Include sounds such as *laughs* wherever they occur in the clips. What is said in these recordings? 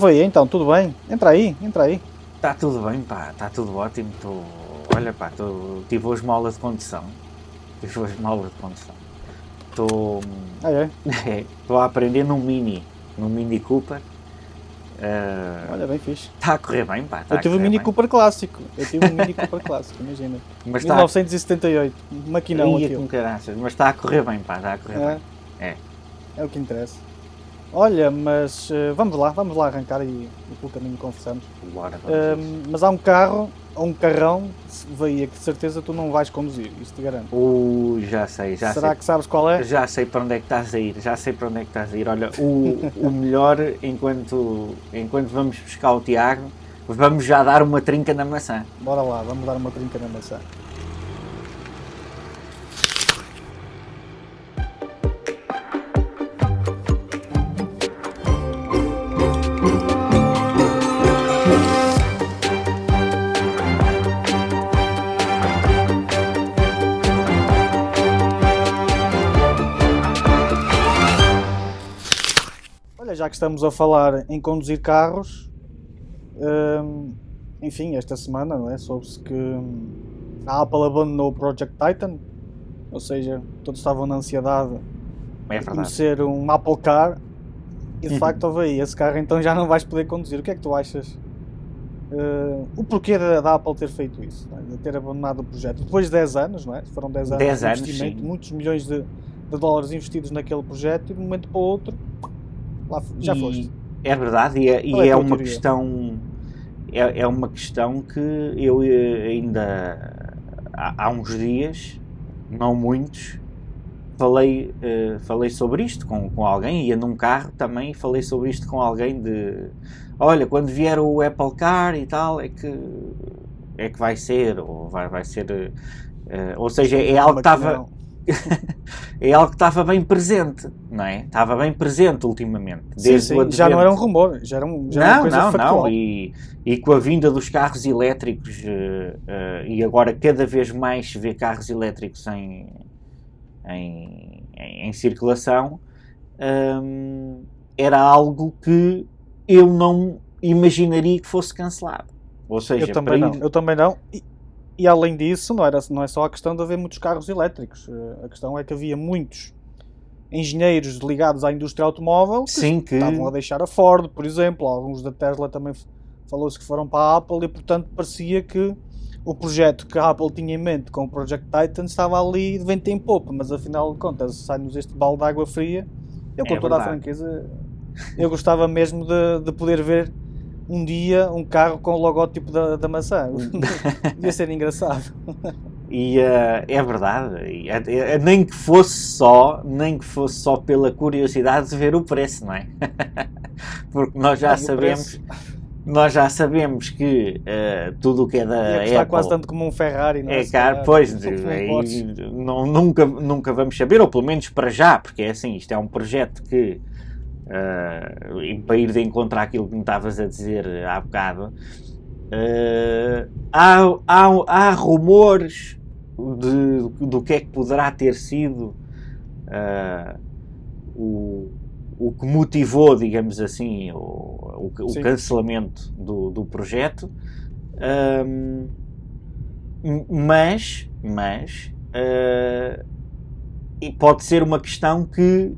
Oi, então, tudo bem? Entra aí, entra aí. Está tudo bem, pá, está tudo ótimo. Tô... Olha, pá, tô... tive hoje uma aula de condução. Tive hoje uma aula de condução. Estou. Ah, é? *laughs* Estou a aprender num Mini, num Mini Cooper. Uh... Olha, bem fixe. Está a correr bem, pá. Tá eu tive um Mini bem. Cooper clássico. Eu tive um Mini Cooper clássico, imagina. *laughs* Mas 1978, tá... maquinão aquilo. com caraças, mas está a correr bem, pá, está a correr é. bem. É. É o que interessa. Olha, mas uh, vamos lá, vamos lá arrancar e, e pelo caminho conversamos. Bora, uh, mas há um carro, um carrão, veio que de certeza tu não vais conduzir, isso te garanto. Uh, já sei, já Será sei. que sabes qual é? Já sei para onde é que estás a ir, já sei para onde é que estás a ir. Olha, o, o melhor, enquanto, enquanto vamos buscar o Tiago, vamos já dar uma trinca na maçã. Bora lá, vamos dar uma trinca na maçã. Já que estamos a falar em conduzir carros, hum, enfim, esta semana não é? soube-se que a Apple abandonou o Project Titan, ou seja, todos estavam na ansiedade é de conhecer um Apple Car e de uhum. facto houve aí, esse carro então já não vais poder conduzir. O que é que tu achas? Uh, o porquê da, da, Apple ter feito isso, é? de ter abandonado o projeto depois de 10 anos, não é? Foram 10 anos 10 de investimento, muitos milhões de, de dólares investidos naquele projeto e de um momento para o outro Lá, já e foste. É verdade, e é, e é, é uma teoria? questão. É, é uma questão que eu eh, ainda há, há uns dias, não muitos, falei, uh, falei sobre isto com, com alguém, ia num carro também falei sobre isto com alguém de olha, quando vier o Apple Car e tal, é que é que vai ser, ou vai, vai ser uh, ou seja, é algo que estava *laughs* é algo que estava bem presente, não é? Estava bem presente ultimamente. Desde sim, sim. já não era um rumor, já era, um, já não, era uma coisa não, factual. não. E, e com a vinda dos carros elétricos, uh, uh, e agora cada vez mais se vê carros elétricos em, em, em, em circulação, um, era algo que eu não imaginaria que fosse cancelado. Ou seja, eu também não. Eu também não. E e além disso, não, era, não é só a questão de haver muitos carros elétricos. Eh, a questão é que havia muitos engenheiros ligados à indústria automóvel que, Sim, que... estavam a deixar a Ford, por exemplo. Alguns da Tesla também falou-se que foram para a Apple e, portanto, parecia que o projeto que a Apple tinha em mente com o Project Titan estava ali de vento em popa, mas afinal de contas sai-nos este balde de água fria. Eu, com é toda verdade. a franqueza, eu gostava mesmo de, de poder ver um dia um carro com o logótipo da, da maçã. *laughs* *laughs* Ia ser engraçado. E uh, é verdade, e, uh, nem que fosse só, nem que fosse só pela curiosidade de ver o preço, não é? *laughs* Porque nós já sabemos, nós já sabemos que uh, tudo o que é da Apple quase tanto como um Ferrari, não é? É caro, pois, é, não, nunca, nunca vamos saber, ou pelo menos para já, porque é assim, isto é um projeto que uh, para ir de encontrar aquilo que me estavas a dizer há bocado, uh, há, há, há rumores de, do que é que poderá ter sido uh, o, o que motivou, digamos assim, o, o, o cancelamento do, do projeto. Um, mas, mas uh, pode ser uma questão que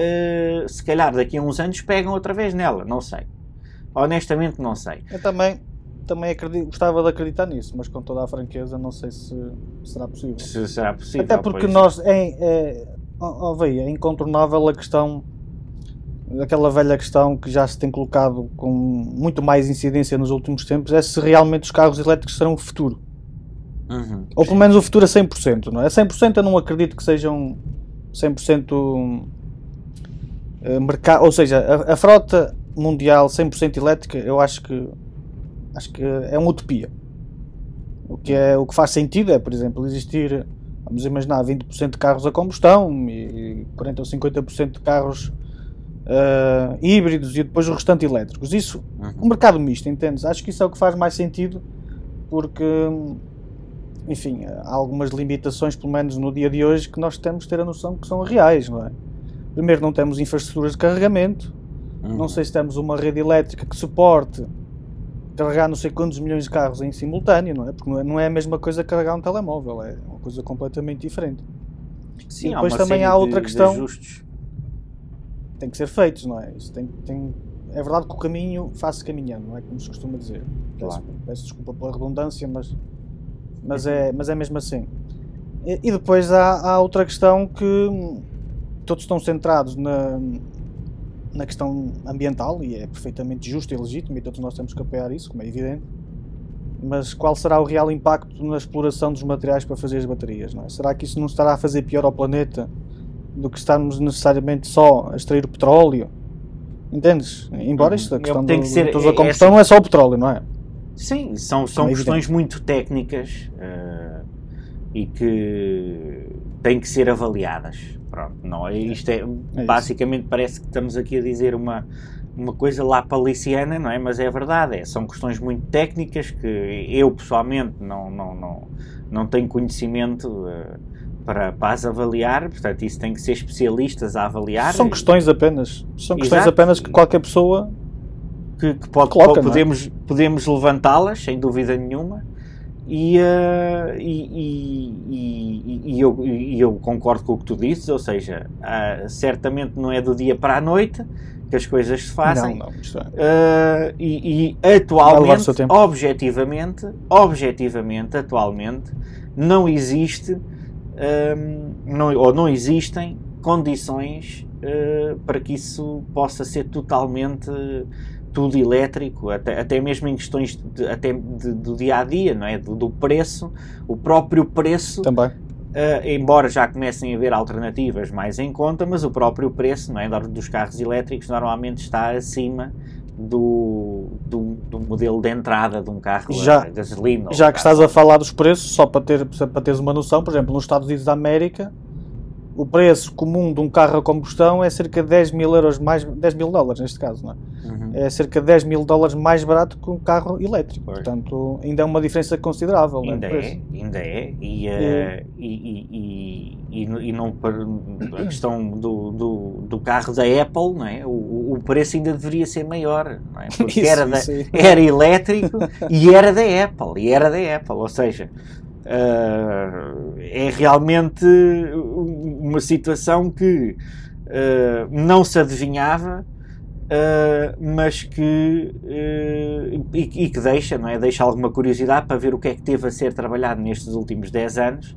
uh, se calhar daqui a uns anos pegam outra vez nela, não sei. Honestamente não sei. Eu também, também acredito, gostava de acreditar nisso, mas com toda a franqueza não sei se será possível. Se será possível. Até porque pois. nós, é, é, oh, é incontornável a questão, aquela velha questão que já se tem colocado com muito mais incidência nos últimos tempos, é se realmente os carros elétricos serão o futuro. Uhum, Ou pelo menos o futuro a 100%, não é? A 100% eu não acredito que sejam 100% eh, mercado, ou seja, a, a, frota mundial 100% elétrica, eu acho que acho que é uma utopia. O que é o que faz sentido é, por exemplo, existir, vamos imaginar, 20% de carros a combustão e 40 ou 50% de carros uh, híbridos e depois o restante elétricos. Isso, uhum. um mercado misto, entendes? Acho que isso é o que faz mais sentido porque enfim, há algumas limitações, pelo menos no dia de hoje, que nós temos de ter a noção que são reais, não é? Primeiro, não temos infraestruturas de carregamento. Uhum. Não sei se temos uma rede elétrica que suporte carregar não sei quantos milhões de carros em simultâneo, não é? Porque não é, é a mesma coisa carregar um telemóvel, é uma coisa completamente diferente. Sim, e depois também há outra de, questão. De tem que ser feitos, não é? Isso tem, tem, é verdade que o caminho faz-se caminhando, não é? Como se costuma dizer. Claro. Peço, peço, desculpa pela redundância, mas, mas, é, mas é mesmo assim. E, e depois há, há outra questão que todos estão centrados na, na questão ambiental e é perfeitamente justo e legítimo e todos nós temos que apoiar isso, como é evidente. Mas qual será o real impacto na exploração dos materiais para fazer as baterias? É? Será que isso não estará a fazer pior ao planeta do que estarmos necessariamente só a extrair o petróleo? Entendes? Embora isto, a uhum. questão tem que ser, do, da combustão é, não é só o petróleo, não é? Sim, são, são é questões evidente. muito técnicas uh, e que têm que ser avaliadas. Pronto, não, é, isto é, é basicamente parece que estamos aqui a dizer uma, uma coisa lá paliciana, não é? Mas é verdade, é, são questões muito técnicas que eu pessoalmente não, não, não, não tenho conhecimento uh, para, para as avaliar, portanto isso tem que ser especialistas a avaliar. São questões apenas, são questões Exato. apenas que qualquer pessoa que, que pode, coloca, podemos, é? podemos levantá-las, sem dúvida nenhuma, e, uh, e, e, e, eu, e eu concordo com o que tu dizes, ou seja, uh, certamente não é do dia para a noite que as coisas se fazem. Não, não, uh, e, e atualmente, objetivamente, objetivamente, atualmente, não existe um, não, ou não existem condições uh, para que isso possa ser totalmente tudo elétrico, até, até mesmo em questões de, até de, do dia a dia, não é? Do, do preço, o próprio preço. Também. Uh, embora já comecem a haver alternativas mais em conta, mas o próprio preço não é, dos carros elétricos normalmente está acima do, do, do, modelo de entrada de um carro já, a gasolina. Já que estás a falar dos preços, só para, ter, para teres uma noção, por exemplo, nos Estados Unidos da América, o preço comum de um carro a combustão é cerca de 10 mil euros mais 10 mil dólares neste caso, não é? Uhum. É cerca de 10 mil dólares mais barato que um carro elétrico. Pois. Portanto, ainda é uma diferença considerável. Ainda é, ainda é. E, uh, e, e, e, e, não a questão do, do, do, carro da Apple, não é? O, o preço ainda deveria ser maior, não é? *laughs* Porque isso, era, da, era elétrico e era da Apple, e era da Apple, ou seja, Uh, é realmente uma situação que uh, não se adivinhava, uh, mas que e, e, que deixa, não é? Deixa alguma curiosidade para ver o que é que teve a ser trabalhado nestes últimos 10 anos.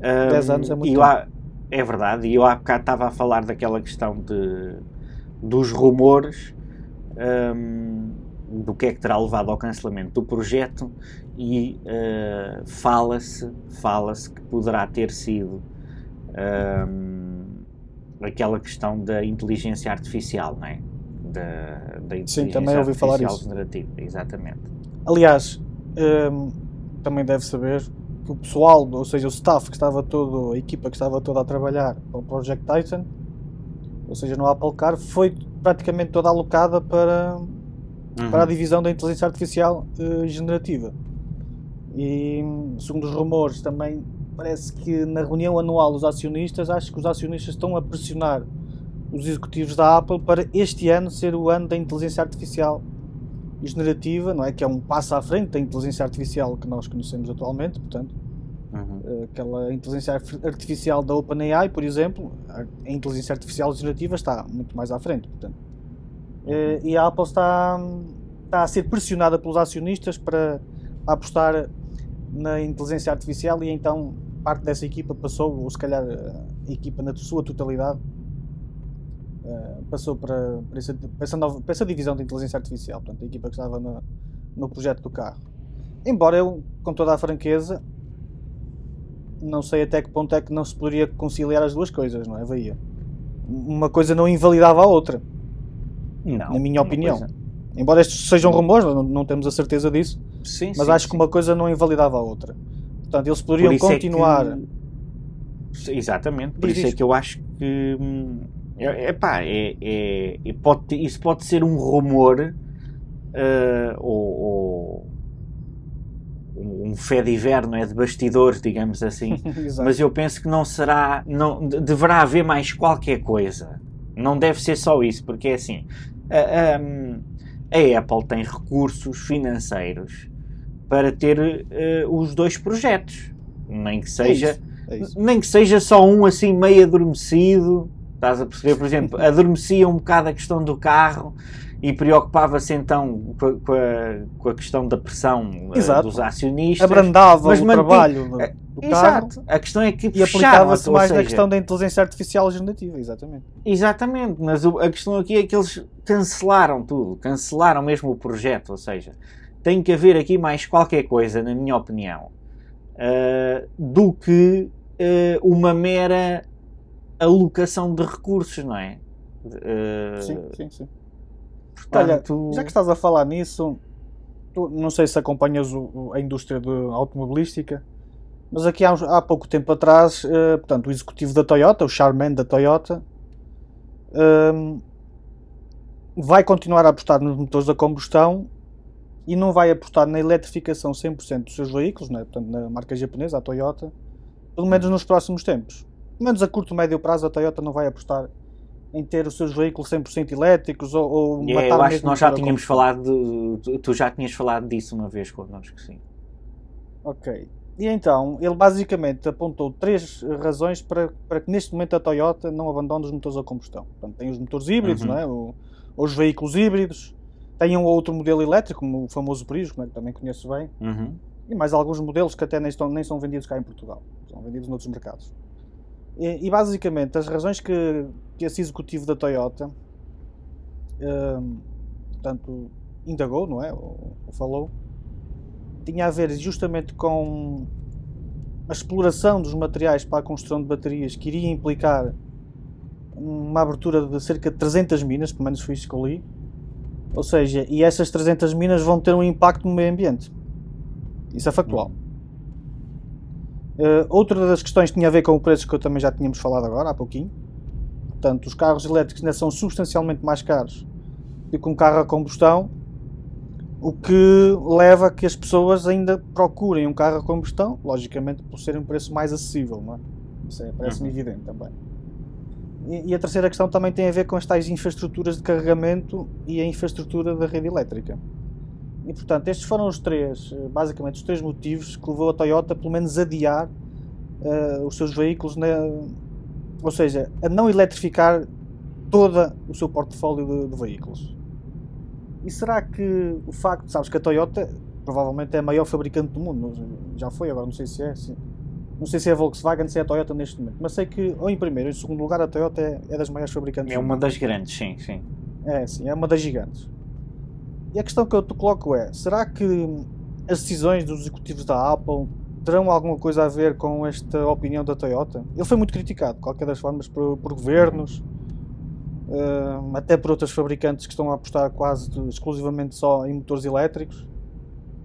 10 anos é muito há, É verdade, e eu há bocado estava a falar daquela questão de, dos rumores. Um, do que é que terá levado ao cancelamento do projeto e uh, fala-se fala-se que poderá ter sido um, aquela questão da inteligência artificial, não é? Da, da inteligência Sim, também ouvi falar isso. generativa, exatamente. Aliás, um, também deve saber que o pessoal, ou seja, o staff que estava todo, a equipa que estava toda a trabalhar para o Project Titan, ou seja, no Apple Car, foi praticamente toda alocada para, uhum. para a divisão da inteligência artificial uh, generativa. E segundo os rumores, também parece que na reunião anual dos acionistas, acho que os acionistas estão a pressionar os executivos da Apple para este ano ser o ano da inteligência artificial generativa, não é? Que é um passo à frente da inteligência artificial que nós conhecemos atualmente, portanto. Uhum. Eh, aquela inteligência artificial da OpenAI, por exemplo, a inteligência artificial generativa está muito mais à frente, portanto. Eh, e a Apple está, está a ser pressionada pelos acionistas para apostar na inteligência artificial e então parte dessa equipa passou, ou se calhar a equipa na sua totalidade, uh, passou para, para, essa, para, essa nova, para essa divisão de inteligência artificial, portanto, a equipa que estava no, no projeto do carro. Embora eu, com toda a franqueza, não sei até que ponto é que não se poderia conciliar as duas coisas, não é? Uma coisa não invalidava a outra. Não, na minha opinião. Coisa... Embora estes sejam rumores, não, não temos a certeza disso, Sim, mas sim, acho sim. que uma coisa não invalidava a outra. Portanto, eles poderiam Por continuar. É que... Exatamente, por Diz isso é que eu acho que. Hum, é, epá, é, é, é, pode, isso pode ser um rumor uh, ou, ou, um fé de inverno, é de bastidores, digamos assim. *laughs* Mas eu penso que não será. Não, deverá haver mais qualquer coisa. Não deve ser só isso, porque é assim. A, a, a Apple tem recursos financeiros para ter uh, os dois projetos. Nem que seja, é isso, é isso. nem que seja só um assim meio adormecido. Estás a perceber, por exemplo, *laughs* adormecia um bocado a questão do carro e preocupava-se então com a, com, a, questão da pressão uh, dos acionistas. Abrandava mas o trabalho do, do Exato. A questão é que E aplicava-se mais seja, na questão da inteligência artificial generativa, exatamente. Exatamente, mas a questão aqui é que eles cancelaram tudo, cancelaram mesmo o projeto, ou seja, tem que haver aqui mais qualquer coisa, na minha opinião, uh, do que uh, uma mera alocação de recursos, não é? Sim, sim, sim. Portanto... Olha, já que estás a falar nisso, tu, não sei se acompanhas o, a indústria de automobilística, mas aqui há, há pouco tempo atrás, uh, portanto, o executivo da Toyota, o Charman da Toyota, uh, vai continuar a apostar nos motores da combustão e não vai apostar na eletrificação 100% dos seus veículos, né? portanto, na marca japonesa, a Toyota, pelo menos nos próximos tempos. Pelo menos a curto e médio prazo, a Toyota não vai apostar em ter os seus veículos 100% elétricos ou, ou yeah, matar Eu acho que nós já tínhamos falado, de, tu já tinhas falado disso uma vez connosco, sim. Ok. E então, ele basicamente apontou três razões para, para que neste momento a Toyota não abandone os motores a combustão. Portanto, tem os motores híbridos, uhum. não é? O, os veículos híbridos, tem um outro modelo elétrico, como o famoso Prisma, que também conheço bem, uhum. e mais alguns modelos que até nem, estão, nem são vendidos cá em Portugal, são vendidos noutros mercados. E, e basicamente, as razões que, que esse executivo da Toyota, um, portanto, indagou, não é? Ou, ou falou, tinha a ver justamente com a exploração dos materiais para a construção de baterias que iria implicar uma abertura de cerca de 300 minas, pelo menos foi isso que eu li. Ou seja, e essas 300 minas vão ter um impacto no meio ambiente. Isso é factual. Uh, outra das questões tinha a ver com o preço que eu também já tínhamos falado agora, há pouquinho. Portanto, os carros elétricos ainda são substancialmente mais caros do que um carro a combustão, o que leva a que as pessoas ainda procurem um carro a combustão, logicamente por ser um preço mais acessível, não é? Isso é, parece-me uhum. evidente também. E, e, a terceira questão também tem a ver com as tais infraestruturas de carregamento e a infraestrutura da rede elétrica. E portanto, estes foram os três, eh, basicamente, os três motivos que levou a Toyota, pelo menos, a adiar uh, os seus veículos, na, ou seja, a não eletrificar todo o seu portfólio de, de, veículos. E será que o facto, sabes que a Toyota provavelmente é a maior fabricante do mundo, já foi, agora não sei se é, não sei se é a Volkswagen, se é a Toyota neste momento, mas sei que, ou em primeiro ou em segundo lugar, a Toyota é, é das maiores fabricantes. É uma das grandes, sim, sim. É, sim, é uma das gigantes. E a questão que eu te coloco é: será que as decisões dos executivos da Apple terão alguma coisa a ver com esta opinião da Toyota? Ele foi muito criticado, de qualquer das formas, por, por governos, uh, até por outros fabricantes que estão a apostar quase exclusivamente só em motores elétricos.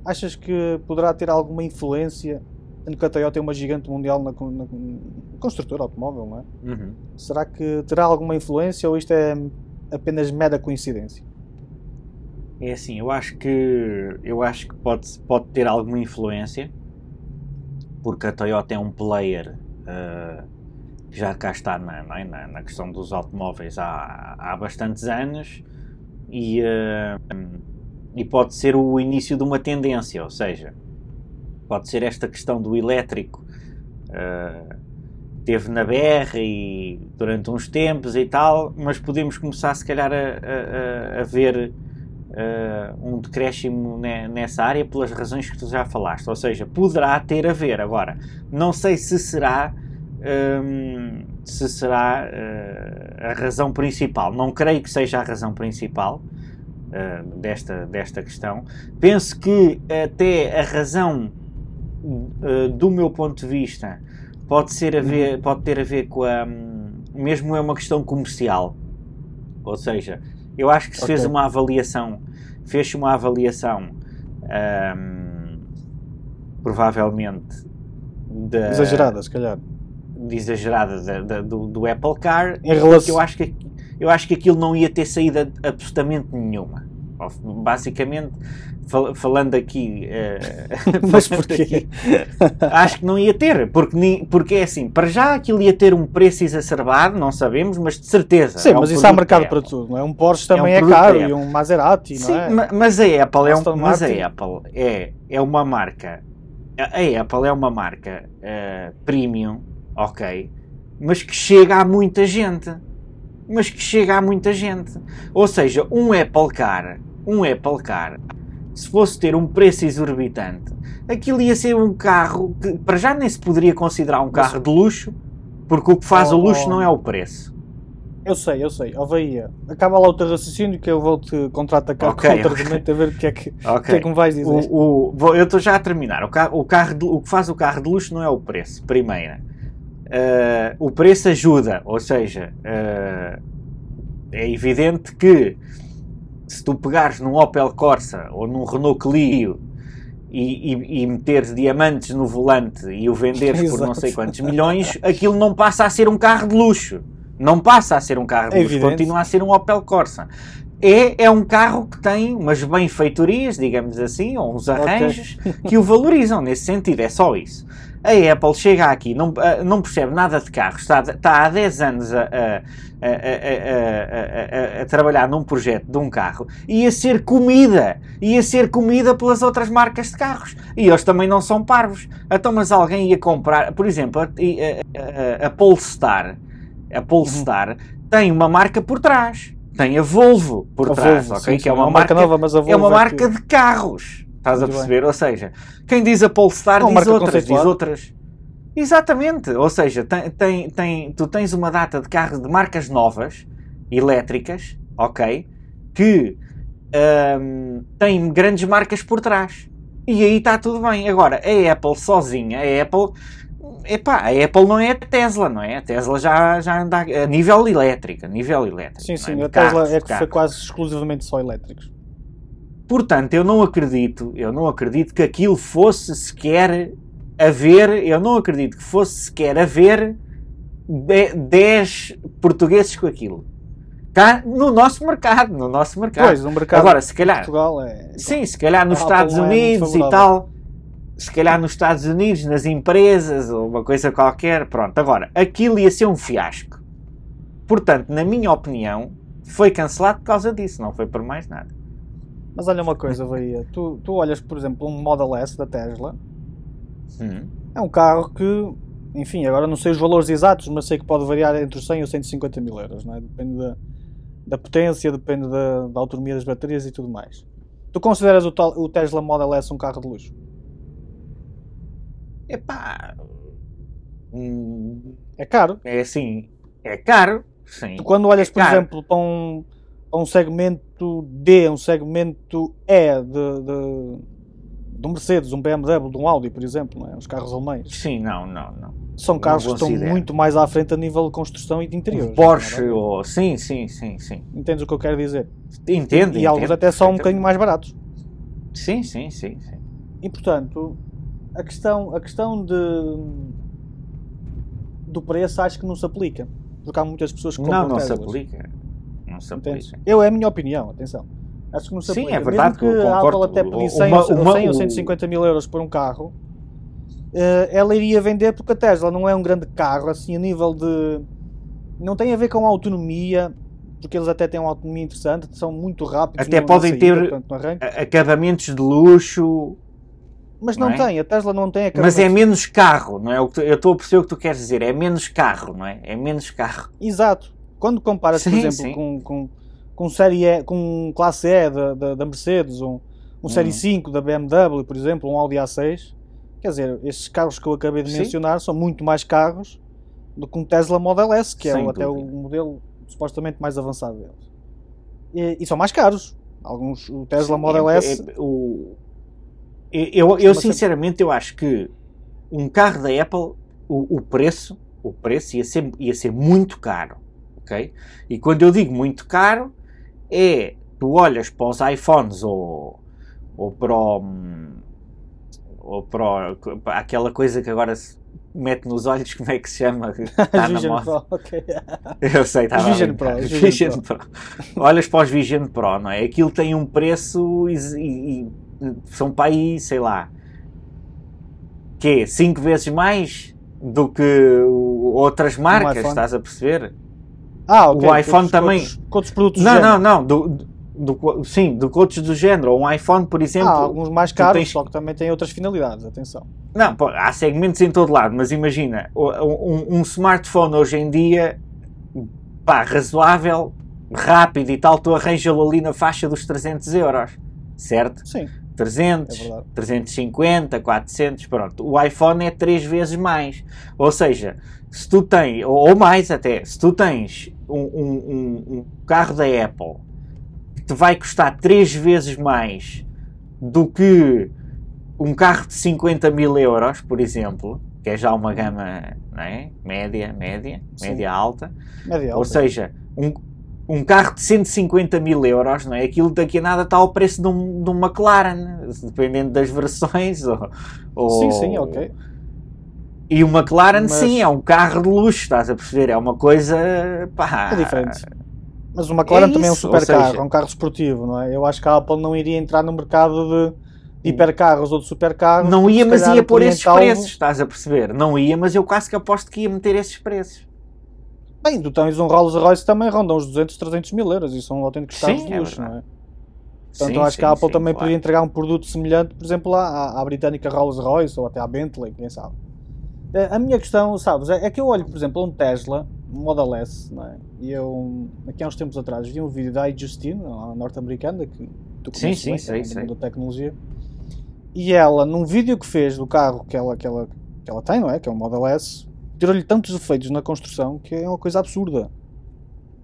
Achas que poderá ter alguma influência, tendo que a Toyota é uma gigante mundial na, na, na construtora automóvel, não é? Uhum. Será que terá alguma influência ou isto é apenas mera coincidência? É assim, eu acho que eu acho que pode, pode ter alguma influência porque a Toyota é um player uh, que já cá está na, é? na, na, questão dos automóveis há, há bastantes anos e, uh, e pode ser o início de uma tendência, ou seja, pode ser esta questão do elétrico uh, teve na BR e durante uns tempos e tal, mas podemos começar se calhar a, a, a ver uh, um decréscimo nessa área pelas razões que tu já falaste. Ou seja, poderá ter a ver. Agora, não sei se será. Um, se será uh, a razão principal. Não creio que seja a razão principal uh, desta, desta questão. Penso que até a razão, uh, do meu ponto de vista, pode, ser a ver, pode ter a ver com a. Um, mesmo é uma questão comercial. Ou seja, eu acho que se okay. fez uma avaliação, fez uma avaliação um, provavelmente exagerada, se calhar. De exagerada de, do, do, Apple Car, em relação... eu acho que eu acho que aquilo não ia ter saída absolutamente nenhuma. Basicamente, fal falando aqui. Uh, *laughs* Mas porquê? acho que não ia ter, porque, porque é assim, para já aquilo ia ter um preço exacerbado, não sabemos, mas de certeza. Sim, é um mas isso há mercado para tudo, não é? Um Porsche também é, um é caro e um Maserati, Sim, não é? mas a Apple, é, um, mas a Apple é, é uma marca. A Apple é uma marca uh, premium, ok, mas que chega a muita gente mas que chega a muita gente. Ou seja, um Apple Car, um Apple Car, se fosse ter um preço exorbitante, aquilo ia ser um carro que para já nem se poderia considerar um carro de luxo, porque o que faz oh, o luxo oh, não é o preço. Eu sei, eu sei. Oh, acaba lá o teu raciocínio que eu vou-te contra-atacar okay, com outro argumento a ver o que é que, okay. que, é que me vais dizer. O, o, eu estou já a terminar. O, carro, o, carro de, o que faz o carro de luxo não é o preço, primeira uh, o preço ajuda, ou seja, uh, é evidente que se tu pegares num Opel Corsa ou num Renault Clio e, e, e meteres diamantes no volante e o venderes por não sei quantos milhões, aquilo não passa a ser um carro de luxo. Não passa a ser um carro de luxo, continua a ser um Opel Corsa. É, é um carro que tem umas benfeitorias, digamos assim, ou uns arranjos okay. que o valorizam nesse sentido, é só isso a Apple chega aqui, não, uh, não percebe nada de carros, está, está há 10 anos a, a, a, a, trabalhar num projeto de um carro, ia ser comida, ia ser comida pelas outras marcas de carros. E eles também não são parvos. Então, mas alguém ia comprar, por exemplo, a, a, Polestar, a Polestar uhum. tem uma marca por trás. Tem a Volvo por trás, Volvo, okay? sim, que é uma, marca, marca, nova, mas a Volvo é uma marca de carros. Estás Muito a perceber? Bem. Ou seja, quem diz a Polestar Não, diz outras, diz outras. Exatamente. Ou seja, tem, tem, tem, tu tens uma data de carros de marcas novas, elétricas, ok? Que um, têm grandes marcas por trás. E aí está tudo bem. Agora, a Apple sozinha, a Apple. Epá, a Apple não é a Tesla, não é? A Tesla já, já anda a nível elétrico, a nível elétrico. Sim, sim, é? a Tesla é que foi quase exclusivamente só elétricos. Portanto, eu não acredito, eu não acredito que aquilo fosse sequer haver, eu não acredito que fosse sequer haver 10 portugueses com aquilo. Cá no nosso mercado, no nosso mercado. Pois, no mercado Agora, se calhar, Portugal é... Sim, se calhar nos Estados Unidos e tal, se calhar nos Estados Unidos, nas empresas, ou uma coisa qualquer, pronto. Agora, aquilo ia ser um fiasco. Portanto, na minha opinião, foi cancelado por causa disso, não foi por mais nada. Mas olha uma coisa, Bahia. Tu, tu olhas, por exemplo, um Model S da Tesla. Hum. É um carro que, enfim, agora não sei os valores exatos, mas sei que pode variar entre os 100 e os 150 mil euros. Não é? Depende da, da potência, depende da, da, autonomia das baterias e tudo mais. Tu consideras o, o Tesla Model S um carro de luxo? Epá. Hum, é caro. É assim. É caro. Sim. Tu quando olhas, é por exemplo, para um a um segmento D, um segmento E de, de, de um Mercedes, um BMW, de um Audi, por exemplo, não é? os carros alemães. Sim, não, não, não. São carros que estão muito mais à frente a nível de construção e de interior. Porsche, é ou... sim, sim, sim, sim. Entendes o que eu quero dizer? Entendo. E, e alguns até são um bocadinho mais baratos. Sim, sim, sim, sim. E portanto, a questão, a questão de do preço acho que não se aplica. Porque há muitas pessoas que compram Não, não Teslas. se aplica. Não se aplica. Eu, é a minha opinião, atenção. Acho que não se Sim, é verdade Mesmo que a Apple até pedisse 100, uma, uma, 100 ou 150 mil euros por um carro, uh, ela iria vender porque a Tesla não é um grande carro, assim, a nível de... Não tem a ver com a autonomia, porque eles até têm uma autonomia interessante, são muito rápidos. Até podem saída, ter acabamentos de luxo. Mas não, não é? tem, a Tesla não tem acabamentos. Mas é menos carro, não é? Eu estou a perceber o que tu queres dizer, é menos carro, não é? É menos carro. Exato. Quando comparas, sim, por exemplo, com, com, com, série e, com classe E da, da, da Mercedes, um, um Série uhum. 5 da BMW, por exemplo, um Audi A6, quer dizer, estes carros que eu acabei de mencionar são muito mais carros do que um Tesla Model S, que é o, até o modelo supostamente mais avançado deles. E, e, são mais caros. Alguns, o Tesla Sim, Model é, S. É, o, eu, eu sinceramente eu acho que um carro da Apple, o, o preço, o preço ia ser, ia ser muito caro ok? E quando eu digo muito caro, é tu olhas para os iPhones ou, ou para o, ou para, o, para aquela coisa que agora mete nos olhos, como é que se chama? Está *laughs* na moda. Pro, okay. *laughs* Eu sei, está Vision Pro, *laughs* Vision, Vision Pro. Pro. Olhas para os Vision Pro, não é? Aquilo tem um preço e, e, e são para aí, sei lá, que 5 vezes mais do que outras marcas, estás a perceber? Ah, okay. O iPhone também. Quantos, quantos produtos Não, não, não. Do, do, sim, de outros do género. Um iPhone, por exemplo. Há alguns mais caros, tens... só que também têm outras finalidades, atenção. Não, pô, há segmentos em todo lado, mas imagina, um, um smartphone hoje em dia, pá, razoável, rápido e tal, tu arranjas-lo ali na faixa dos 300 euros, certo? Sim. 300, é 350, 400, pronto. O iPhone é três vezes mais. Ou seja, se tu tens, ou mais até, se tu tens um, um, um carro da Apple te vai custar três vezes mais do que um carro de 50 mil euros, por exemplo, que é já uma gama é? média, média, Sim. média alta. Média Ou alta. seja, um, um carro de 150 mil euros, não é? Aquilo daqui a nada está ao preço de um, de um McLaren, dependendo das versões. Ou, ou... Sim, sim, ok. E o McLaren, Mas... sim, é um carro de luxo, estás a perceber? É uma coisa. Pá, é diferente. Mas o McLaren é também é um super seja... carro, é um carro esportivo, não é? Eu acho que a Apple não iria entrar no mercado de, de hipercarros ou de supercarros. Não ia, mas ia pôr esses alvo... preços, estás a perceber? Não ia, mas eu quase que aposto que ia meter esses preços. Bem, tu tens um Rolls Royce também rondam os 200, 300 mil euros e são autênticos carros sim, de é luxo, é não é? Portanto, sim, acho sim, que a Apple também claro. podia entregar um produto semelhante, por exemplo, à, à britânica Rolls Royce ou até à Bentley, quem sabe. Eh, a minha questão, sabes, é, é que eu olho, por exemplo, a um Tesla Model S, não é? E eu, aqui há uns tempos atrás, vi um vídeo da iJustine, a norte-americana, que tu conheces sim, bem, sim, é sei, da tecnologia, e ela, num vídeo que fez do carro que ela, que ela, que ela tem, não é? Que é um Model S, tirou-lhe tantos efeitos na construção que é uma coisa absurda.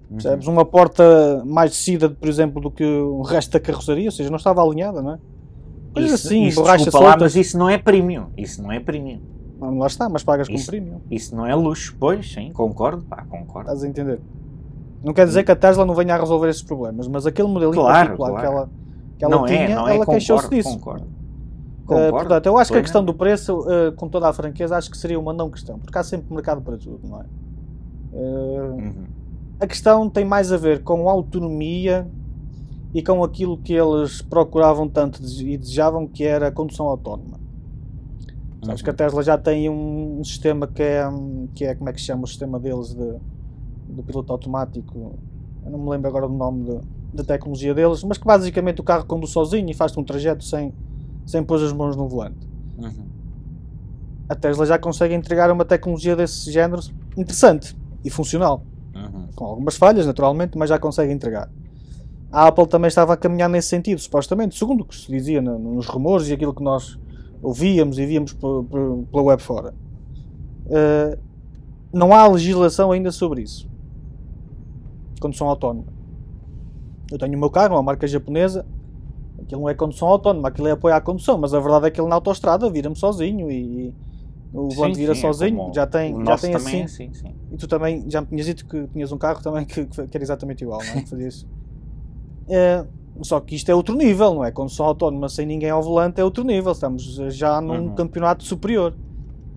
Uhum. Percebes? Uma porta mais descida, por exemplo, do que o resto da carroceria, ou seja, não estava alinhada, não é? Coisas assim, isso, borracha solta. Lá, mas isso não é premium. Isso não é premium. Lá está, mas pagas com premium. Isso não é luxo, pois, sim, concordo, pá, concordo. Estás a entender? Não quer dizer que a Tesla não venha a resolver esses problemas, mas aquele modelo claro, particular claro. que ela, que ela não é, tinha, é, ela é, queixou-se disso. Concordo. Uh, portanto, eu acho que a questão do preço, uh, com toda a franqueza, acho que seria uma não questão, porque há sempre mercado para tudo, não é? Uh, uhum. A questão tem mais a ver com autonomia e com aquilo que eles procuravam tanto e desejavam, que era a condução autónoma. Sabes que a Tesla já tem um, sistema que é, que é, como é que se chama o sistema deles de, de piloto automático, eu não me lembro agora do nome da tecnologia deles, mas que basicamente o carro conduz sozinho e faz um trajeto sem, sem pôr as mãos no volante. Uhum. A Tesla já consegue entregar uma tecnologia desse género interessante e funcional. Uhum. Com algumas falhas, naturalmente, mas já consegue entregar. A Apple também estava a caminhar nesse sentido, supostamente, segundo o que se dizia nos rumores e aquilo que nós ouvíamos e víamos pela web fora. Uh, não há legislação ainda sobre isso. Condução autónoma. Eu tenho o meu carro, uma marca japonesa. Aquilo não é condução autónoma, aquilo é apoio à condução, mas a verdade é que ele na autostrada vira-me sozinho e, o volante vira sim, é sozinho. É já tem, já tem assim. É assim sim. E tu também já me tinhas dito que tinhas um carro também *laughs* que, que era exatamente igual, não é? *laughs* Que. Uh, só que isto é outro nível, não é? Condução autónoma sem ninguém ao volante é outro nível. Estamos já num uhum. campeonato superior.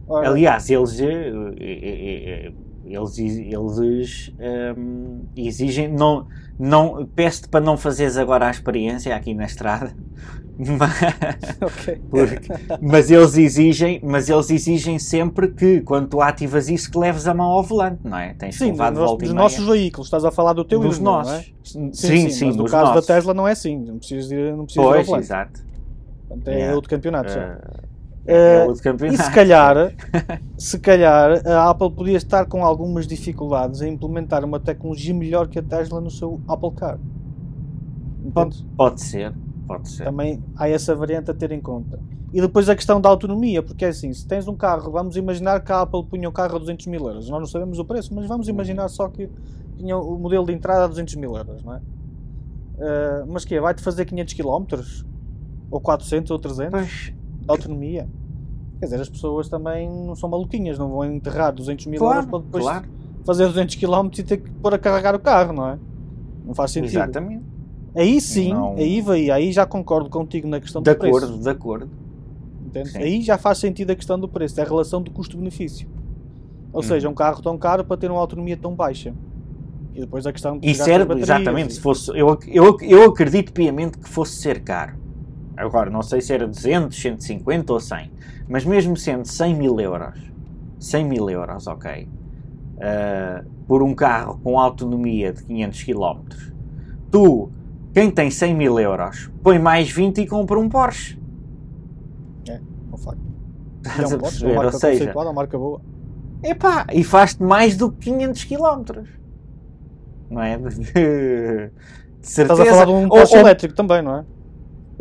Ora, Aliás, eles, eh, eh, eh, eles, eles um, exigem. Não, não, Peço-te para não fazeres agora a experiência aqui na estrada *laughs* okay. Porque, mas eles exigem, mas eles exigem sempre que quando tu ativas isso que leves a mão ao volante, não é? Tens sim, levado nos, dos nossos veículos, estás a falar do teu dos irmão, nossos. Não é? Sim, sim, sim, mas no caso nossos. da Tesla não é assim, não precisas ir, não precisas pois, ir ao volante. exato. Portanto, é yeah. outro campeonato. Uh, é campeonato. E se calhar, *laughs* se calhar a Apple podia estar com algumas dificuldades em implementar uma tecnologia melhor que a Tesla no seu Apple Car. Pode, pode ser. Pode ser. Também há essa variante a ter em conta. E depois a questão da autonomia, porque é assim, se tens um carro, vamos imaginar que a Apple punha um carro a 200 mil euros. Nós não sabemos o preço, mas vamos imaginar só que tinha o modelo de entrada a 200 mil euros, não é? Uh, mas que é? Vai-te fazer 500 km? Ou 400 ou 300? Pois. De autonomia? Quer dizer, as pessoas também não são maluquinhas, não vão enterrar 200 mil claro, euros para depois claro. fazer 200 km e ter que pôr a carregar o carro, não é? Não faz sentido. Exatamente. Aí sim, não... aí vai, aí já concordo contigo na questão de do preço. De acordo, de acordo. Aí já faz sentido a questão do preço, é a relação do custo-benefício. Ou hum. seja, um carro tão caro para ter uma autonomia tão baixa. E depois a questão de Isso era, exatamente, se fosse, eu, eu, eu acredito piamente que fosse ser caro. Agora, não sei se era 200, 150 ou 100, mas mesmo sendo 100 mil euros, 100 mil euros, ok, uh, por um carro com autonomia de 500 km, tu, quem tem 100 mil euros, põe mais 20 e compra um Porsche. É, um facto. Estás é um a perceber? Ou seja, uma marca boa. Epá, e faz-te mais do que 500 km. Não é? *laughs* De, de certeza. Estás a falar de um Porsche ou, elétrico também, não é?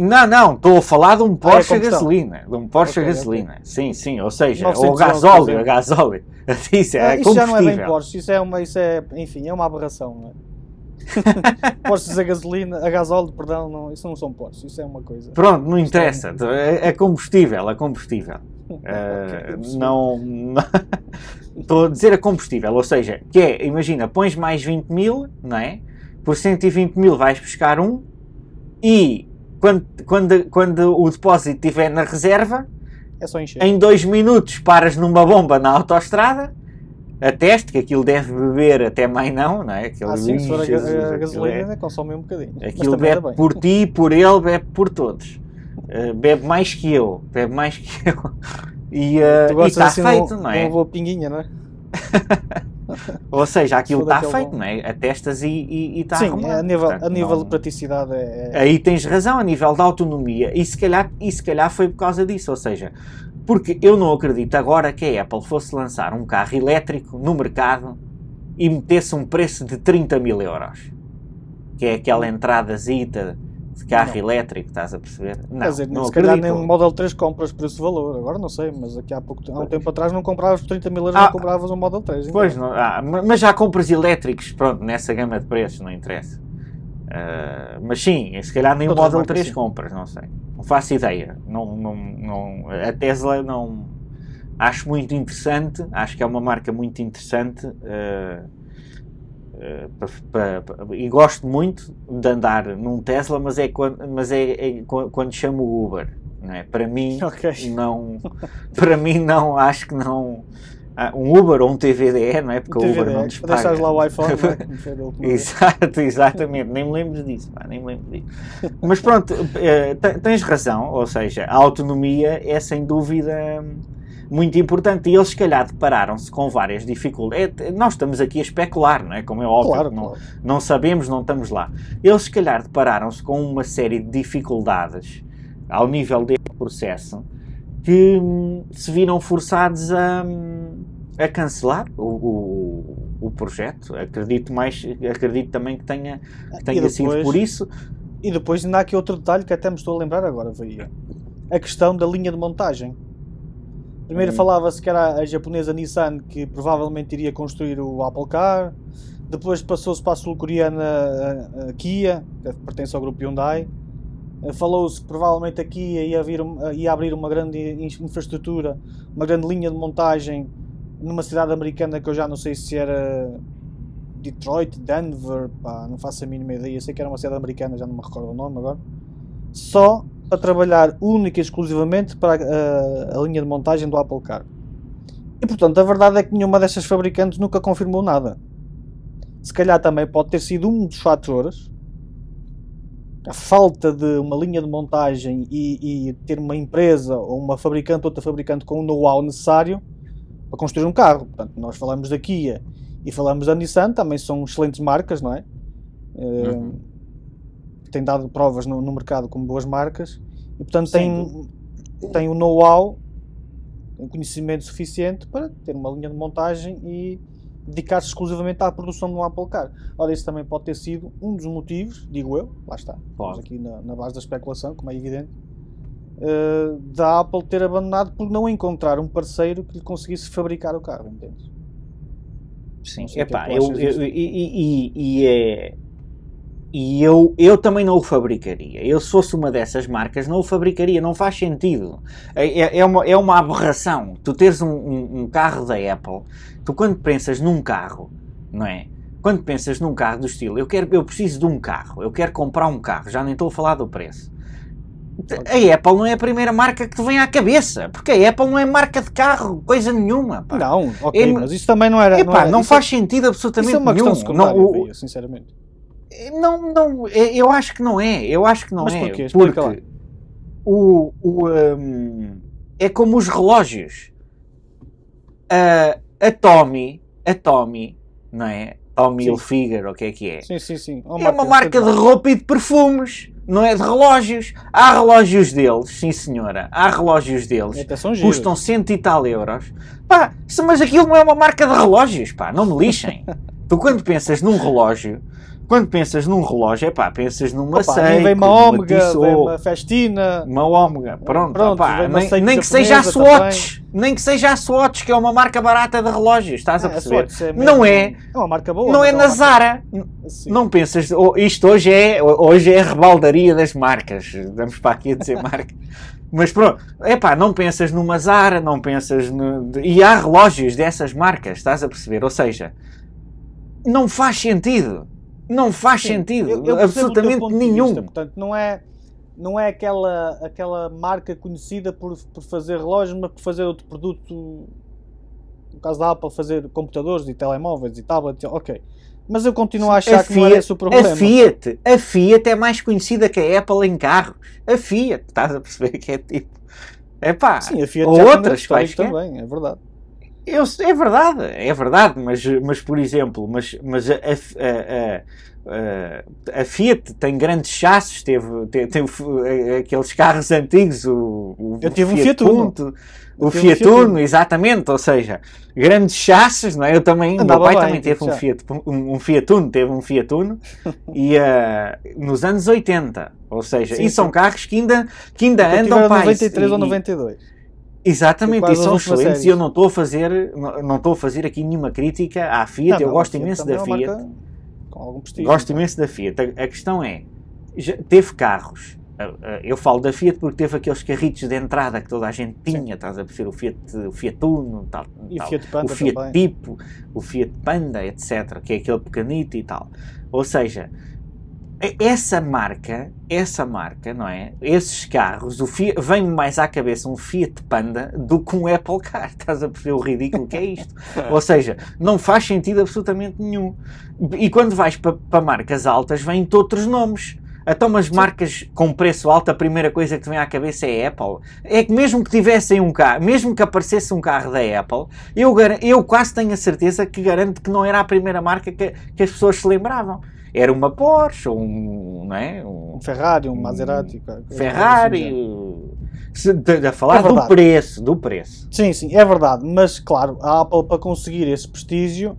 Não, não, estou a falar de um Porsche ah, é gasolina. De um Porsche okay, gasolina. Okay. Sim, sim, ou seja, o gasóleo, a gasóleo. *laughs* Isso, é, é isso já não é bem Porsche, isso é uma, isso é, enfim, é uma aberração, não é? *laughs* Porsches a gasolina, a gasóleo, perdão, não, isso não são Porsches, isso é uma coisa. Pronto, não interessa, é, é combustível, é combustível. *laughs* uh, não, não estou a dizer a combustível, ou seja, que é, imagina, pões mais 20 mil, não é? Por 120 mil vais buscar um e quando, quando, quando o depósito estiver na reserva, é só encher. em dois minutos paras numa bomba na autostrada, a teste, que aquilo deve beber até mais não, não é? Aquilo ah, sim, se for a, a, a gasolina, é, consome um bocadinho. Aquilo bebe por ti, por ele, bebe por todos. Uh, bebe mais que eu, bebe mais que eu. *laughs* E uh, está assim feito, não, não é? Uma boa pinguinha, não é? *laughs* *laughs* Ou seja, aquilo está feito, não é? Atestas e está Sim, a nível, Portanto, a nível não... de praticidade é, é... Aí tens razão, a nível de autonomia. E se, calhar, e se calhar foi por causa disso. Ou seja, porque eu não acredito agora que a Apple fosse lançar um carro elétrico no mercado e metesse um preço de 30 mil euros. Que é aquela entrada de carro não. elétrico, estás a perceber? Não, Quer dizer, não se calhar nem um Model 3 compras por esse valor, agora não sei, mas aqui há, pouco, há um tempo atrás não compravas por 30 mil euros, ah, não compravas um Model 3. Então. Pois, não, ah, mas já compras elétricos, pronto, nessa gama de preços, não interessa. Uh, mas sim, se calhar nem o Model 3 sim. compras, não sei. Não faço ideia. Não, não, não, a Tesla não. Acho muito interessante, acho que é uma marca muito interessante. Uh, uh, e gosto muito de andar num Tesla, mas é quando, mas é, é quando chamo o Uber. Não é? Para mim, okay. não. Para mim, não. Acho que não ah, um Uber ou um TVDE, não é? Porque um o Uber não nos paga. Deixares lá o iPhone, é? *laughs* Exato, exatamente, nem me lembro disso, pá, nem me lembro disso. Mas pronto, eh, tens razão, ou seja, a autonomia é sem dúvida muito importante e eles se calhar depararam-se com várias dificuldades. É, nós estamos aqui a especular, não é? Como é óbvio, claro, não, claro. não sabemos, não estamos lá. Eles se calhar depararam-se com uma série de dificuldades ao nível deste processo que hum, se viram forçados a, hum, a cancelar o, o, o, projeto. Acredito, mais, acredito também que tenha, que tenha depois, sido por isso. E depois ainda há aqui outro detalhe que até me estou a lembrar agora, veio. A questão da linha de montagem. Primeiro hum. falava-se que era a japonesa Nissan que provavelmente iria construir o Apple Car. Depois passou-se para a sul-coreana a Kia, que pertence ao grupo Hyundai. Eh, falou-se que provavelmente aqui ia, vir, ia abrir uma grande infraestrutura, uma grande linha de montagem numa cidade americana que eu já não sei se era Detroit, Denver, pá, não faço a mínima ideia, sei que era uma cidade americana, já não me recordo o nome agora. Só a trabalhar única e exclusivamente para a, a, a linha de montagem do Apple Car. E portanto, a verdade é que nenhuma dessas fabricantes nunca confirmou nada. Se calhar também pode ter sido um dos fatores a falta de uma linha de montagem e, e, ter uma empresa ou uma fabricante, outra fabricante com o know-how necessário para construir um carro. Portanto, nós falamos da Kia e falamos da Nissan, também são excelentes marcas, não é? Uhum. Uh, têm dado provas no, no, mercado como boas marcas e, portanto, têm, têm o know-how, o conhecimento suficiente para ter uma linha de montagem e dedicar-se exclusivamente à produção de um Apple Car. Ora, isso também pode ter sido um dos motivos, digo eu, lá está, estamos aqui na, na, base da especulação, como é evidente, uh, da Apple ter abandonado por não encontrar um parceiro que lhe conseguisse fabricar o carro, entende? Sim, é epá, eu, eu, e, e, e, é e eu, eu também não o fabricaria. Eu, se fosse uma dessas marcas, não o fabricaria. Não faz sentido. É, é, é uma, é uma aberração. Tu teres um, um, um, carro da Apple, tu quando pensas num carro, não é? Quando pensas num carro do estilo, eu, quero, eu preciso de um carro, eu quero comprar um carro, já nem estou a falar do preço. A Apple não é a primeira marca que te vem à cabeça, porque a Apple não é marca de carro, coisa nenhuma. Pá. Não, ok, é, mas isso também não era. Epá, não, era, não faz é, sentido absolutamente isso é uma nenhum. Questão não, o, sinceramente. Não, não, eu acho que não é. Eu acho que não mas é. Porquê? Porque lá. o, o um, é como os relógios. A, a Tommy, a Tommy, não é? Tommy Hilfiger, o que é que é? Sim, sim, sim. Uma é uma marca de roupa e de perfumes não é de relógios. Há relógios deles, sim senhora, há relógios deles, custam cento e tal euros. Pá, mas aquilo não é uma marca de relógios, pá, não me lixem. *laughs* tu quando pensas num relógio, quando pensas num relógio, é pá, pensas numa Opa, Seiko, vem uma Omega, vem uma Festina. Uma Omega, pronto, pronto opá, nem, nem que seja a Swatch, também. nem que seja a Swatch, que é uma marca barata de relógios, estás é, a perceber? É não é, é uma marca boa. Não é, é na Zara. Assim. Não pensas, isto hoje é, hoje é a rebaldaria das marcas, vamos para aqui a dizer *laughs* marca. Mas pronto, é pá, não pensas numa Zara, não pensas no... E há relógios dessas marcas, estás a perceber? Ou seja, não faz sentido. Não faz Sim, sentido, eu, eu absolutamente nenhum. Vista, portanto, não é, não é aquela, aquela marca conhecida por, por fazer relógios, mas por fazer outro produto. No caso da Apple, fazer computadores e telemóveis e tablets, ok. Mas eu continuo a achar a que Fiat, não era esse o problema. A Fiat, a Fiat é mais conhecida que a Apple em carros. A Fiat, estás a perceber que é tipo. É pá, Sim, a Fiat ou outras quaisquer. também, é verdade. Eu, é verdade, é verdade, mas, mas por exemplo, mas, mas a, a, a, a Fiat tem grandes chassos, teve, teve, teve, aqueles carros antigos, o, o Eu tive Fiat um Fiat Uno. O Fiat Uno, exatamente, ou seja, grandes chassos, não é? Eu também, o meu pai bem, também teve um Fiat, um, um, Fiat Uno, teve um Fiat Uno, *laughs* e uh, nos anos 80, ou seja, sim, e são sim. carros que ainda, que ainda andam para 93 e, ou 92. Exatamente, e são excelentes e eu não estou a fazer não estou a fazer aqui nenhuma crítica à Fiat, não, eu gosto imenso da é Fiat. Prestígio, gosto imenso da Fiat. A, a questão é, teve carros. Eu falo da Fiat porque teve aqueles carritos de entrada que toda a gente tinha, Sim. estás a perceber o Fiat, o Fiat Uno, tal, e tal, o Fiat, Panda o Fiat. Tipo, o Fiat Panda, etc, que é aquele pequenito e tal. Ou seja, essa marca, essa marca, não é? Esses carros, o vem-me mais à cabeça um Fiat Panda do que um Apple Car. *laughs* Estás a perceber o ridículo que é isto? *laughs* Ou seja, não faz sentido absolutamente nenhum. E quando vais para pa marcas altas, vêm-te outros nomes. Então, umas marcas com preço alto, a primeira coisa que te vem à cabeça é a Apple. É que mesmo que tivessem um carro, mesmo que aparecesse um carro da Apple, eu, eu quase tenho a certeza que garanto que não era a primeira marca que, que as pessoas se lembravam era uma Porsche, um, não é? um, um Ferrari, um Maserati. Um Ferrari. Se, de, a falar é do preço, do preço. Sim, sim, é verdade. Mas, claro, a Apple, para conseguir esse prestígio,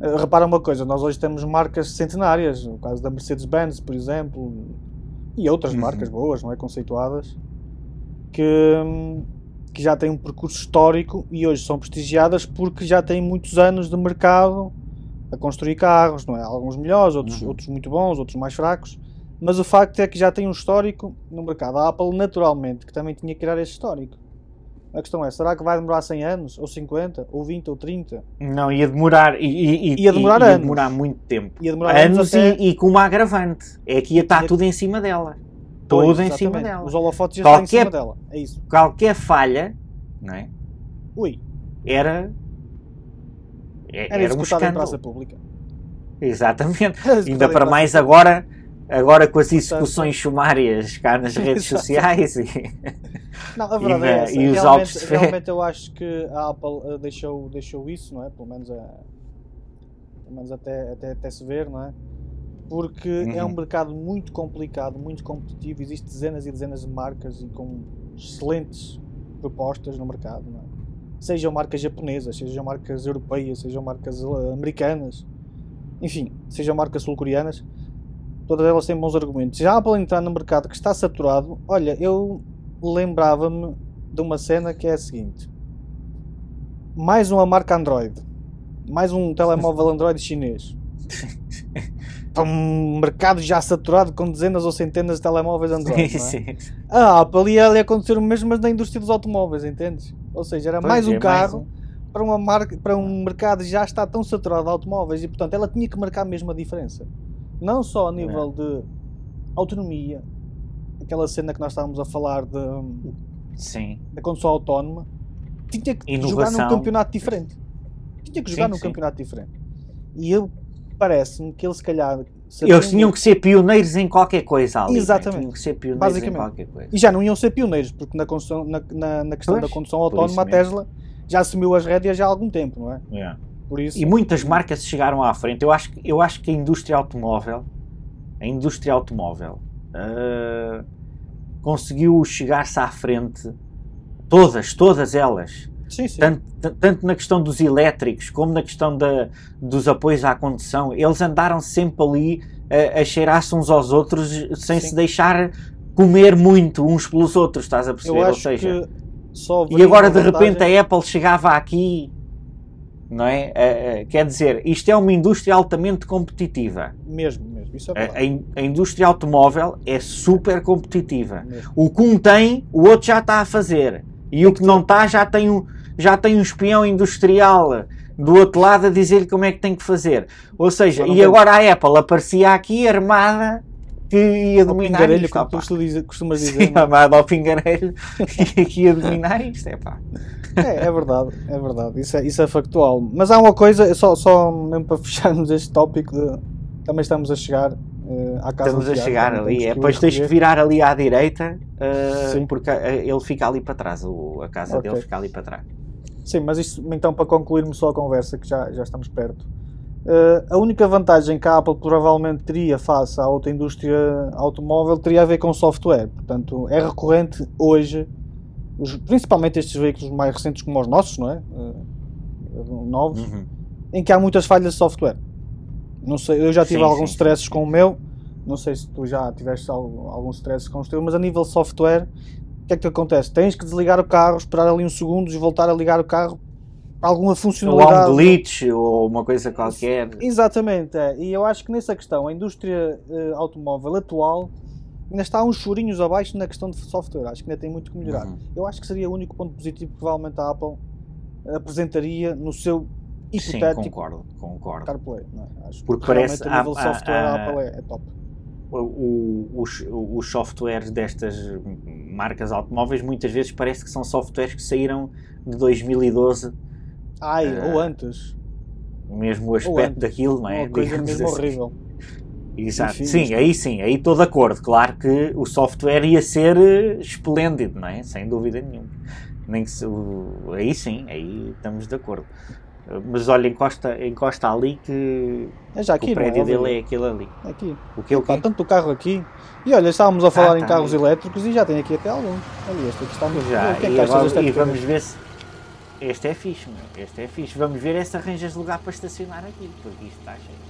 uh, repara uma coisa: nós hoje temos marcas centenárias, no caso da Mercedes-Benz, por exemplo, e outras uhum. marcas boas, não é? Conceituadas, que, que já têm um percurso histórico e hoje são prestigiadas porque já têm muitos anos de mercado a construir carros, não é? Alguns melhores, outros, uhum. outros muito bons, outros mais fracos. Mas o facto é que já tem um histórico no mercado. A Apple, naturalmente, que também tinha que criar esse histórico. A questão é, será que vai demorar 100 anos, ou 50, ou 20, ou 30? Não, ia demorar, e, ia demorar, ia, anos. demorar muito tempo. Ia demorar anos, anos até... e, e, com uma agravante. É que ia estar tudo em cima dela. Pois, tudo em cima dela. Os holofotes já qualquer, estão em cima dela. É isso. Qualquer falha, não é? Ui. Era... Era, era um escândalo. em praça pública. Exatamente. Ainda para mais agora, agora com as execuções sumárias cá nas *laughs* redes sociais e, *laughs* não, a verdade e, é essa. e os realmente, de fé. Realmente eu acho que a Apple uh, deixou, deixou isso, não é? Pelo menos, uh, pelo menos até, até, até se ver, não é? Porque uhum. é um mercado muito complicado, muito competitivo, existem dezenas e dezenas de marcas e com excelentes propostas no mercado, não é? Sejam marcas japonesas, sejam marcas europeias, sejam marcas uh, americanas enfim, sejam marcas sul-coreanas, todas elas têm bons argumentos. Já a Apple entrar no mercado que está saturado, olha, eu lembrava-me de uma cena que é a seguinte: mais uma marca Android, mais um telemóvel *laughs* Android chinês. Para um mercado já saturado com dezenas ou centenas de telemóveis Android. Sim, é? sim. A Apple ia ali acontecer o mesmo, mas na indústria dos automóveis, entendes? Ou seja, era pois mais um é, carro. Mais um para, uma marca, para um mercado que já está tão saturado de automóveis e, portanto, ela tinha que marcar mesmo a diferença. Não só a nível é. de autonomia, aquela cena que nós estávamos a falar de, Sim. da condução autónoma, tinha que Inovação. jogar num campeonato diferente. Tinha que jogar Sim, num sim. campeonato diferente. E eu parece-me que ele se calhar. Eles tinham que ser pioneiros em qualquer coisa ali. Exatamente. né? Tinham que ser pioneiros Basicamente. em qualquer coisa. E já não iam ser pioneiros, porque na, condução, na, na, na questão Pois, da condução autónoma a. Tesla já assumiu as rédeas já há algum tempo, não é? Yeah. Por isso. E muitas marcas chegaram à frente. Eu acho, que- eu acho que a indústria automóvel, a indústria automóvel, ah, conseguiu chegar-se à frente, todas, todas elas, Sim, sim. tanto, tanto na questão dos elétricos como na questão da, dos apoios à condução, eles andaram sempre ali a, a cheirar-se uns aos outros sem Sim. se deixar comer muito uns pelos outros, estás a perceber? Ou seja, que e agora de repente a Apple chegava aqui, não é? Quer dizer, isto é uma indústria altamente competitiva. Mesmo, mesmo. Isso é A, a in- a indústria automóvel é super competitiva. Mesmo. O que um tem, o outro já está a fazer. E o que não está, já tem um, já tem um espião industrial do outro lado a dizer-lhe como é que tem que fazer. Ou seja, e tem- agora a Apple aparecia aqui armada que ia dominar pingarelho, isto. como tu costumas dizer- costumas dizer. Sim, é? amado ao pingarelho *laughs* e aqui ia dominar isto. É pá. É, é verdade, é verdade. Isso é, isso é factual. Mas há uma coisa, só, só mesmo para *laughs* fecharmos este tópico, de, também estamos a chegar eh, à casa Estamos a chegar ali. É, que depois tens que virar ali à direita, uh, porque uh, ele fica ali para trás. o- a casa Ok. dele fica ali para trás. Sim, mas isto então para concluirmos só a conversa, que já, já estamos perto. Eh, a única vantagem que a Apple provavelmente teria face à outra indústria automóvel teria a ver com software. Portanto, é recorrente hoje, os- principalmente estes veículos mais recentes como os nossos, não é? Eh, novos, Uhum. em que há muitas falhas de software. Não sei, eu já tive Sim, alguns sim, stresses sim, com o meu, não sei se tu já tiveste algum, alguns stresses com os teus, mas a nível de software, o que é que acontece? Tens que desligar o carro, esperar ali uns segundos e voltar a ligar o carro para alguma Ou funcionalidade. um glitch ou uma coisa qualquer. Exatamente, é. e eu acho que nessa questão, a indústria eh, automóvel atual ainda está uns chorinhos abaixo na questão de software, acho que ainda tem muito que melhorar. Uhum. Eu acho que seria o único ponto positivo que provavelmente a Apple apresentaria no seu Sim, hipotético concordo, concordo. CarPlay. É? Acho Porque parece- a nível de há- software a há- Apple é, é top. O- o- os, os softwares destas marcas automóveis muitas vezes parece que são softwares que saíram de 2012, Ai, Eh, ou antes. mesmo o aspecto daquilo, não é? uma coisa Digamos mesmo assim. horrível. Exato. Enfim, sim, isto- aí sim, aí estou de acordo. Claro que o software ia ser eh, esplêndido, não é? Sem dúvida nenhuma. Nem que se, aí sim, aí estamos de acordo. Mas olha, encosta, encosta ali que, É já aqui, o prédio não é? dele é aquele ali. é aqui. O que ele Pá, tanto o carro aqui. E olha, estávamos a falar Ah, em tá carros aí. elétricos e já tem aqui até alguns. Olha, este aqui está muito Já, O que é e, que achas agora- e vamos ver se. Este é fixe, meu. Este é fixe. Vamos ver é se arranjas lugar para estacionar aqui, porque isto está cheio.